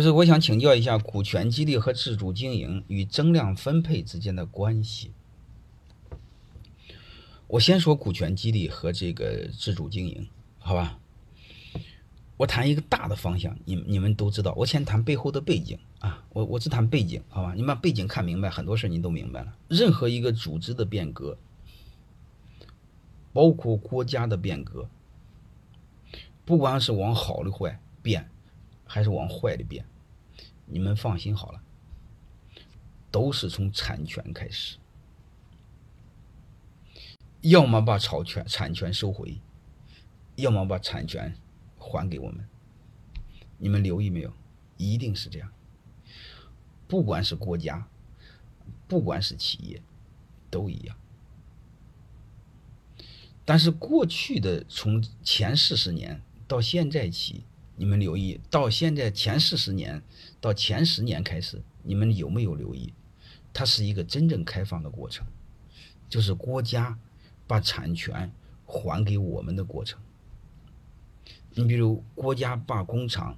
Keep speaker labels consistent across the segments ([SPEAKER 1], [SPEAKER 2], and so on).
[SPEAKER 1] 就是我想请教一下股权激励和自主经营与增量分配之间的关系。我先说股权激励和这个自主经营，好吧？我谈一个大的方向，你你们都知道。我先谈背后的背景啊，我我只谈背景，好吧？你把背景看明白，很多事你都明白了。任何一个组织的变革，包括国家的变革，不管是往好的坏变，还是往坏的变，你们放心好了，都是从产权开始，要么把草权产权收回，要么把产权。还给我们，你们留意没有？一定是这样。不管是国家，不管是企业，都一样。但是过去的从前四十年到现在起，你们留意到现在前四十年到前十年开始，你们有没有留意？它是一个真正开放的过程，就是国家把产权还给我们的过程。你比如国家把工厂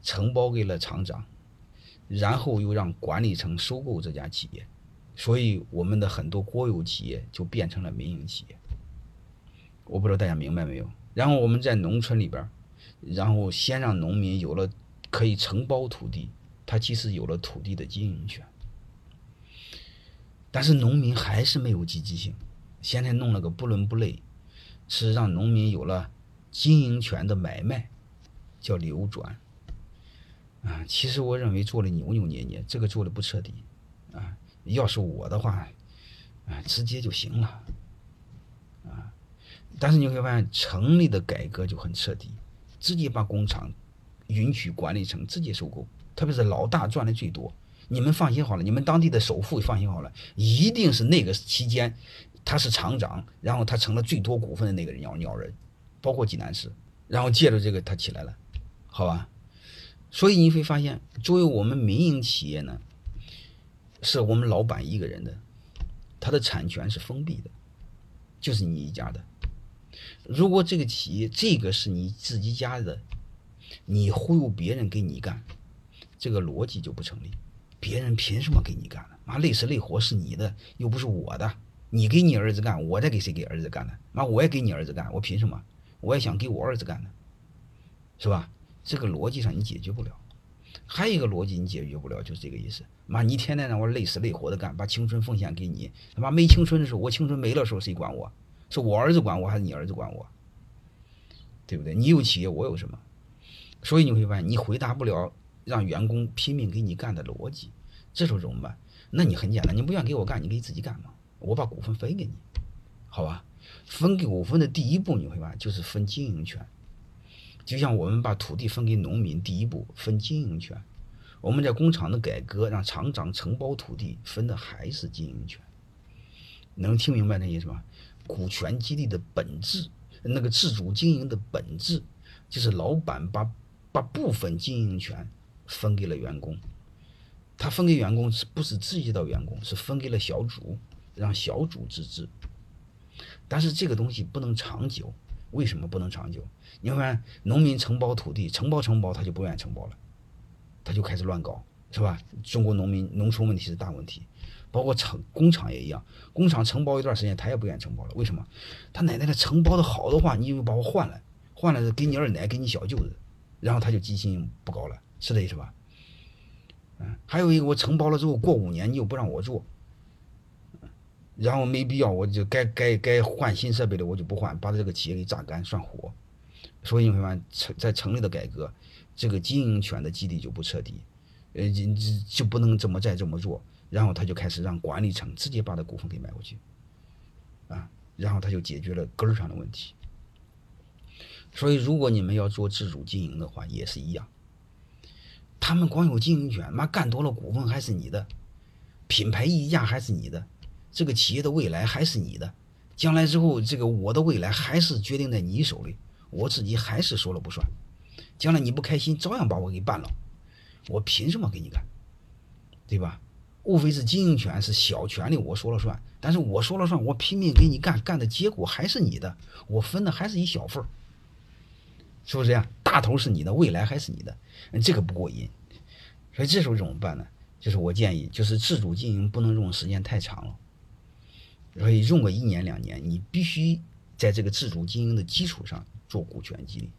[SPEAKER 1] 承包给了厂长，然后又让管理层收购这家企业，所以我们的很多国有企业就变成了民营企业。我不知道大家明白没有？然后我们在农村里边，然后先让农民有了可以承包土地，他其实有了土地的经营权，但是农民还是没有积极性。现在弄了个不伦不类，是让农民有了。经营权的买卖叫流转啊，其实我认为做的扭扭捏捏，这个做的不彻底啊。要是我的话，啊，直接就行了啊。但是你会发现，城里的改革就很彻底，直接把工厂允许管理层直接收购，特别是老大赚的最多。你们放心好了，你们当地的首富放心好了，一定是那个期间他是厂长，然后他成了最多股份的那个人鸟鸟人。包括济南市，然后借着这个他起来了，好吧？所以你会发现，作为我们民营企业呢，是我们老板一个人的，他的产权是封闭的，就是你一家的。如果这个企业这个是你自己家的，你忽悠别人给你干，这个逻辑就不成立。别人凭什么给你干呢？妈累死累活是你的，又不是我的。你给你儿子干，我再给谁给儿子干呢？妈我也给你儿子干，我凭什么？我也想给我儿子干呢，是吧？这个逻辑上你解决不了。还有一个逻辑你解决不了，就是这个意思。妈，你天天让我累死累活的干，把青春奉献给你。他妈没青春的时候，我青春没了时候，谁管我？是我儿子管我，还是你儿子管我？对不对？你有企业，我有什么？所以你会发现，你回答不了让员工拼命给你干的逻辑。这时候怎么办？那你很简单，你不愿意给我干，你可以自己干嘛？我把股份分给你，好吧？分给股份的第一步，你会发现就是分经营权。就像我们把土地分给农民，第一步分经营权。我们在工厂的改革，让厂长承包土地，分的还是经营权。能听明白那意思吗？股权激励的本质，那个自主经营的本质，就是老板把把部分经营权分给了员工。他分给员工是不是直接到员工？是分给了小组，让小组自治。但是这个东西不能长久，为什么不能长久？你看，农民承包土地，承包承包，他就不愿意承包了，他就开始乱搞，是吧？中国农民农村问题是大问题，包括厂工厂也一样，工厂承包一段时间，他也不愿意承包了，为什么？他奶奶的承包的好的话，你就把我换了，换了给你二奶，给你小舅子，然后他就积极性不高了，是这意思吧？嗯，还有一个，我承包了之后过五年，你又不让我做。然后没必要，我就该该该换新设备的我就不换，把这个企业给榨干算活。所以你会发现，城在城里的改革，这个经营权的基地就不彻底，呃，就就不能这么再这么做。然后他就开始让管理层直接把这股份给买过去，啊，然后他就解决了根儿上的问题。所以如果你们要做自主经营的话，也是一样。他们光有经营权，妈干多了股份还是你的，品牌溢价还是你的。这个企业的未来还是你的，将来之后，这个我的未来还是决定在你手里，我自己还是说了不算。将来你不开心，照样把我给办了，我凭什么给你干？对吧？无非是经营权是小权利，我说了算。但是我说了算，我拼命给你干，干的结果还是你的，我分的还是一小份儿，是不是这样？大头是你的，未来还是你的，这个不过瘾。所以这时候怎么办呢？就是我建议，就是自主经营不能用时间太长了，所以用个一年两年，你必须在这个自主经营的基础上做股权激励，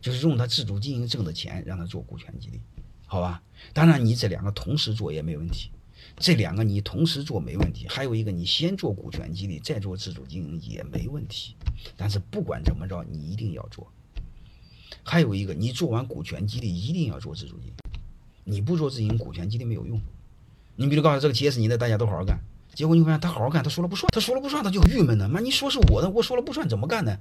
[SPEAKER 1] 就是用他自主经营挣的钱让他做股权激励，好吧？当然你这两个同时做也没问题，这两个你同时做没问题，还有一个你先做股权激励再做自主经营也没问题，但是不管怎么着你一定要做。还有一个，你做完股权激励一定要做自主经营。你不做自营股权激励没有用。你比如告诉这个企业是你的，大家都好好干。结果你发现他好好干，他说了不算，他说了不算，他就郁闷呢。妈，你说是我的，我说了不算，怎么干呢？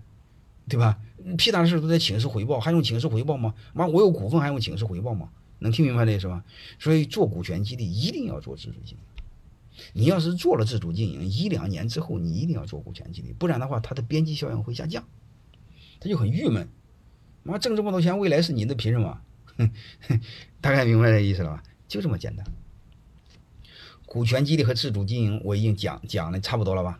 [SPEAKER 1] 对吧？屁大的事都在请示回报，还用请示回报吗？妈，我有股份还用请示回报吗？能听明白这意思吧？所以做股权激励一定要做自主经营。你要是做了自主经营，一两年之后你一定要做股权激励，不然的话它的边际效应会下降，他就很郁闷。妈，挣这么多钱，未来是你的，凭什么？大概明白这意思了吧？就这么简单。股权激励和自主经营，我已经讲讲的差不多了吧？